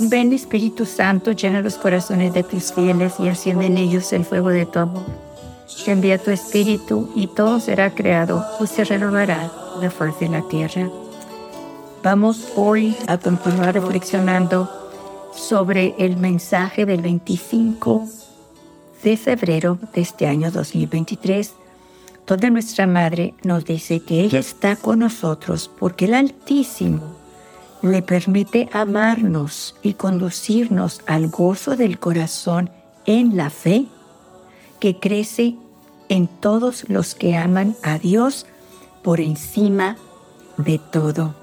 Ven Espíritu Santo, llena los corazones de tus fieles y enciende en ellos el fuego de tu amor. Envía tu Espíritu y todo será creado, pues se renovará la fuerza de la tierra. Vamos hoy a continuar reflexionando sobre el mensaje del 25 de febrero de este año 2023, donde nuestra Madre nos dice que ella está con nosotros porque el Altísimo le permite amarnos y conducirnos al gozo del corazón en la fe que crece en todos los que aman a Dios por encima de todo.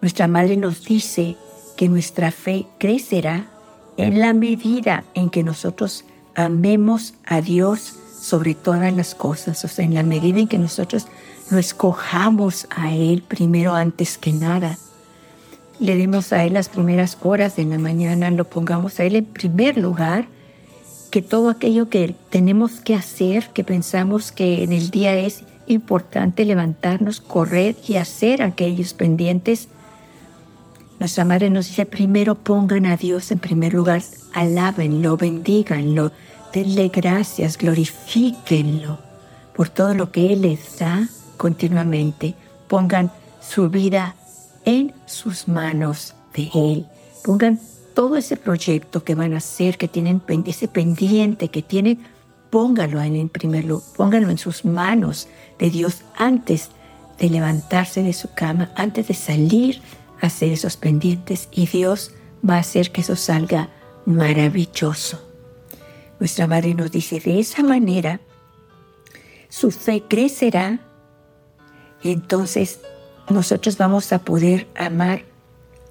Nuestra Madre nos dice que nuestra fe crecerá en la medida en que nosotros amemos a Dios sobre todas las cosas, o sea, en la medida en que nosotros lo escojamos a Él primero antes que nada. Le demos a Él las primeras horas de la mañana, lo pongamos a Él en primer lugar, que todo aquello que tenemos que hacer, que pensamos que en el día es importante levantarnos, correr y hacer aquellos pendientes, nuestra madre nos dice, primero pongan a Dios en primer lugar, alábenlo, bendíganlo, denle gracias, glorifíquenlo por todo lo que Él les da continuamente. Pongan su vida en sus manos de Él. Pongan todo ese proyecto que van a hacer, que tienen ese pendiente que tienen, póngalo en primer lugar, pónganlo en sus manos de Dios antes de levantarse de su cama, antes de salir hacer esos pendientes y Dios va a hacer que eso salga maravilloso. Nuestra madre nos dice, de esa manera su fe crecerá y entonces nosotros vamos a poder amar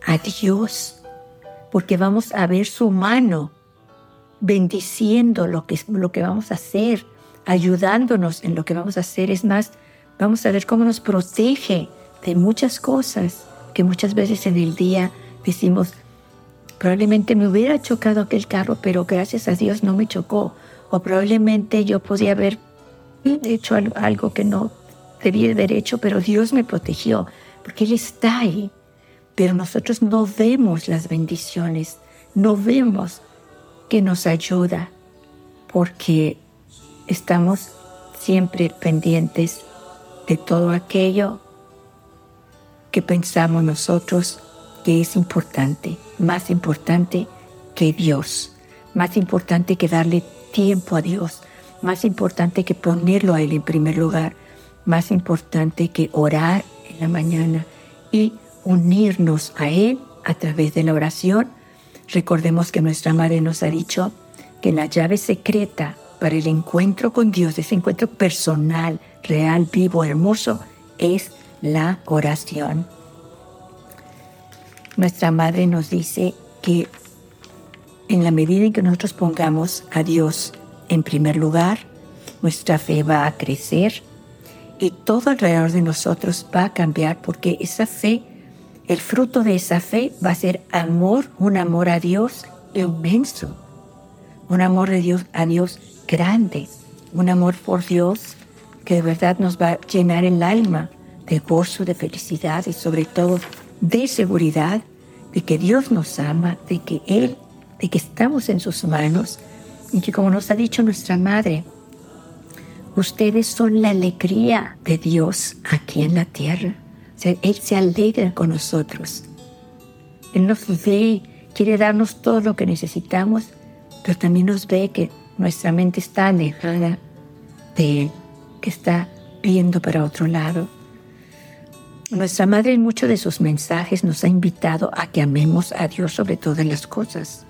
a Dios porque vamos a ver su mano bendiciendo lo que, lo que vamos a hacer, ayudándonos en lo que vamos a hacer. Es más, vamos a ver cómo nos protege de muchas cosas que muchas veces en el día decimos, probablemente me hubiera chocado aquel carro, pero gracias a Dios no me chocó. O probablemente yo podía haber hecho algo que no debía haber hecho, pero Dios me protegió, porque Él está ahí. Pero nosotros no vemos las bendiciones, no vemos que nos ayuda, porque estamos siempre pendientes de todo aquello que pensamos nosotros que es importante, más importante que Dios, más importante que darle tiempo a Dios, más importante que ponerlo a Él en primer lugar, más importante que orar en la mañana y unirnos a Él a través de la oración. Recordemos que nuestra Madre nos ha dicho que la llave secreta para el encuentro con Dios, ese encuentro personal, real, vivo, hermoso, es la oración. Nuestra Madre nos dice que en la medida en que nosotros pongamos a Dios en primer lugar, nuestra fe va a crecer y todo alrededor de nosotros va a cambiar porque esa fe, el fruto de esa fe va a ser amor, un amor a Dios inmenso, un amor de Dios a Dios grande, un amor por Dios que de verdad nos va a llenar el alma de gozo, de felicidad y sobre todo de seguridad de que Dios nos ama, de que Él, de que estamos en sus manos y que como nos ha dicho nuestra Madre, ustedes son la alegría de Dios aquí en la tierra. Él se alegra con nosotros. Él nos ve, quiere darnos todo lo que necesitamos, pero también nos ve que nuestra mente está alejada de Él, que está viendo para otro lado. Nuestra Madre en muchos de sus mensajes nos ha invitado a que amemos a Dios sobre todas las cosas.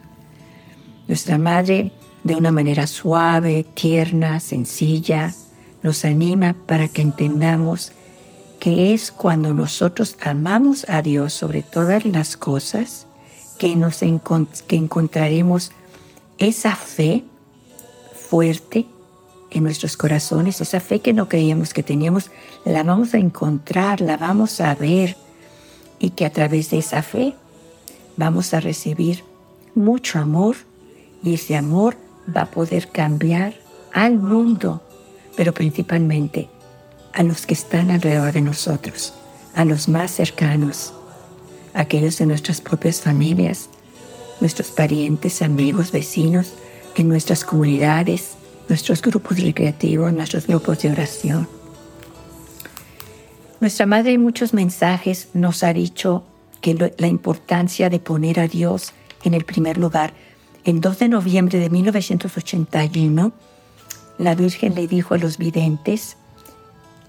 Nuestra Madre, de una manera suave, tierna, sencilla, nos anima para que entendamos que es cuando nosotros amamos a Dios sobre todas las cosas que, nos que encontraremos esa fe fuerte en nuestros corazones, esa fe que no creíamos que teníamos, la vamos a encontrar, la vamos a ver y que a través de esa fe vamos a recibir mucho amor y ese amor va a poder cambiar al mundo, pero principalmente a los que están alrededor de nosotros, a los más cercanos, aquellos de nuestras propias familias, nuestros parientes, amigos, vecinos, en nuestras comunidades, nuestros grupos recreativos, nuestros grupos de oración. Nuestra madre en muchos mensajes nos ha dicho que la importancia de poner a Dios en el primer lugar. El 2 de noviembre de 1981, la Virgen le dijo a los videntes,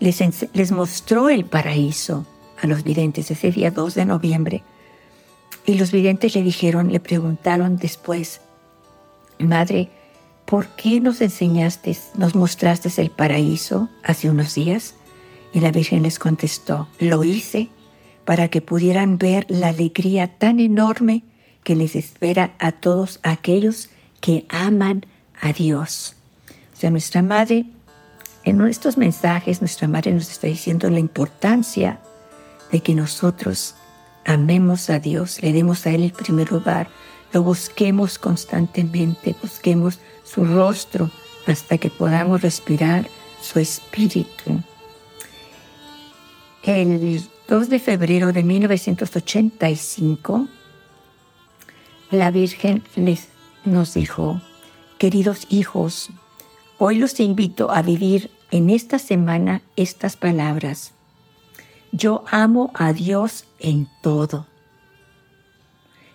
les, les mostró el paraíso a los videntes ese día 2 de noviembre. Y los videntes le dijeron, le preguntaron después, Madre, ¿por qué nos enseñaste, nos mostraste el paraíso hace unos días? Y la Virgen les contestó, lo hice para que pudieran ver la alegría tan enorme que les espera a todos aquellos que aman a Dios. O sea, nuestra Madre, en nuestros mensajes, nuestra Madre nos está diciendo la importancia de que nosotros amemos a Dios, le demos a Él el primer lugar, lo busquemos constantemente, busquemos su rostro hasta que podamos respirar su espíritu. El 2 de febrero de 1985, la Virgen les, nos dijo, queridos hijos, hoy los invito a vivir en esta semana estas palabras. Yo amo a Dios en todo.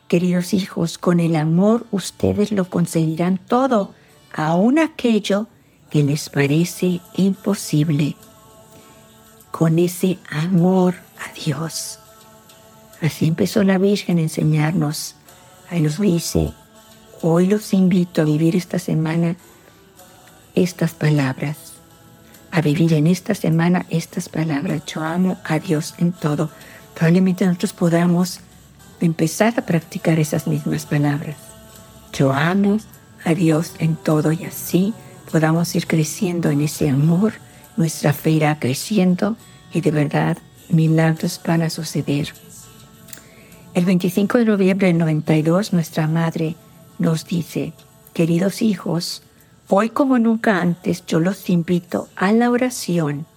Queridos hijos, con el amor ustedes lo conseguirán todo, aun aquello que les parece imposible. Con ese amor a Dios. Así empezó la Virgen a enseñarnos. Ahí nos dice, hoy los invito a vivir esta semana estas palabras a vivir en esta semana estas palabras. Yo amo a Dios en todo. Probablemente nosotros podamos empezar a practicar esas mismas palabras. Yo amo a Dios en todo y así podamos ir creciendo en ese amor, nuestra fe irá creciendo y de verdad milagros van a suceder. El 25 de noviembre del 92 nuestra madre nos dice, queridos hijos, Hoy como nunca antes yo los invito a la oración,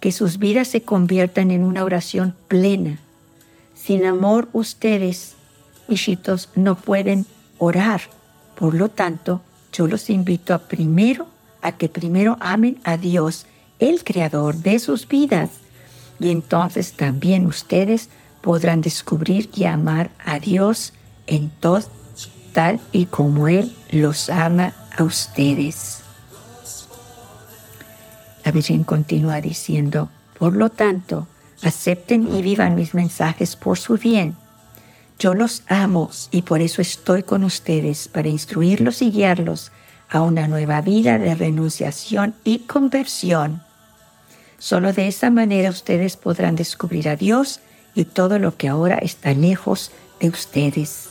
que sus vidas se conviertan en una oración plena. Sin amor ustedes, hijitos, no pueden orar. Por lo tanto, yo los invito a primero a que primero amen a Dios, el creador de sus vidas. Y entonces también ustedes podrán descubrir y amar a Dios en todo tal y como Él los ama a ustedes. La Virgen continúa diciendo, por lo tanto, acepten y vivan mis mensajes por su bien. Yo los amo y por eso estoy con ustedes para instruirlos y guiarlos a una nueva vida de renunciación y conversión. Solo de esa manera ustedes podrán descubrir a Dios y todo lo que ahora está lejos de ustedes.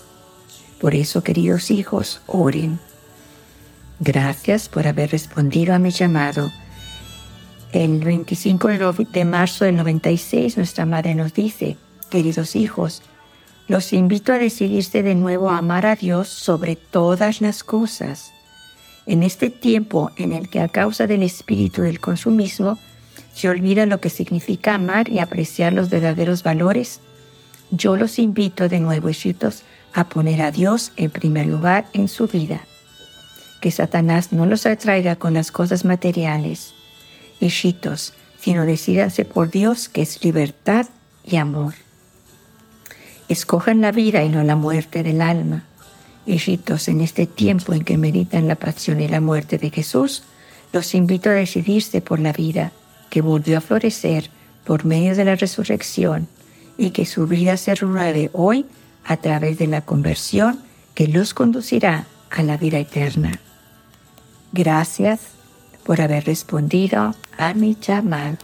Por eso, queridos hijos, oren. Gracias por haber respondido a mi llamado. El 25 de marzo del 96 nuestra madre nos dice, queridos hijos, los invito a decidirse de nuevo a amar a Dios sobre todas las cosas. En este tiempo en el que a causa del espíritu del consumismo se olvida lo que significa amar y apreciar los verdaderos valores, yo los invito de nuevo, hijitos, a poner a Dios en primer lugar en su vida que Satanás no los atraiga con las cosas materiales, hijitos, sino decídanse por Dios que es libertad y amor. Escojan la vida y no la muerte del alma. Hijitos, en este tiempo en que meditan la pasión y la muerte de Jesús, los invito a decidirse por la vida que volvió a florecer por medio de la resurrección y que su vida se renueve hoy a través de la conversión que los conducirá a la vida eterna. Gracias por haber respondido a mi llamado.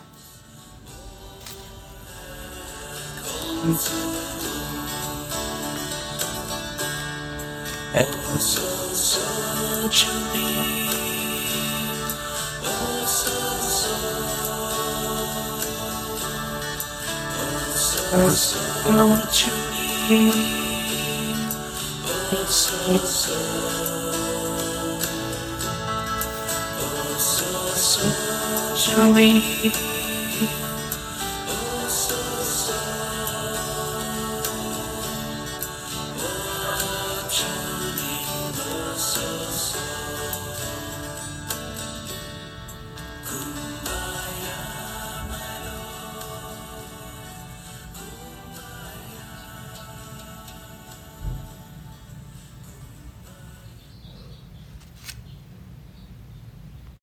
Cause I know you Oh so so Oh so so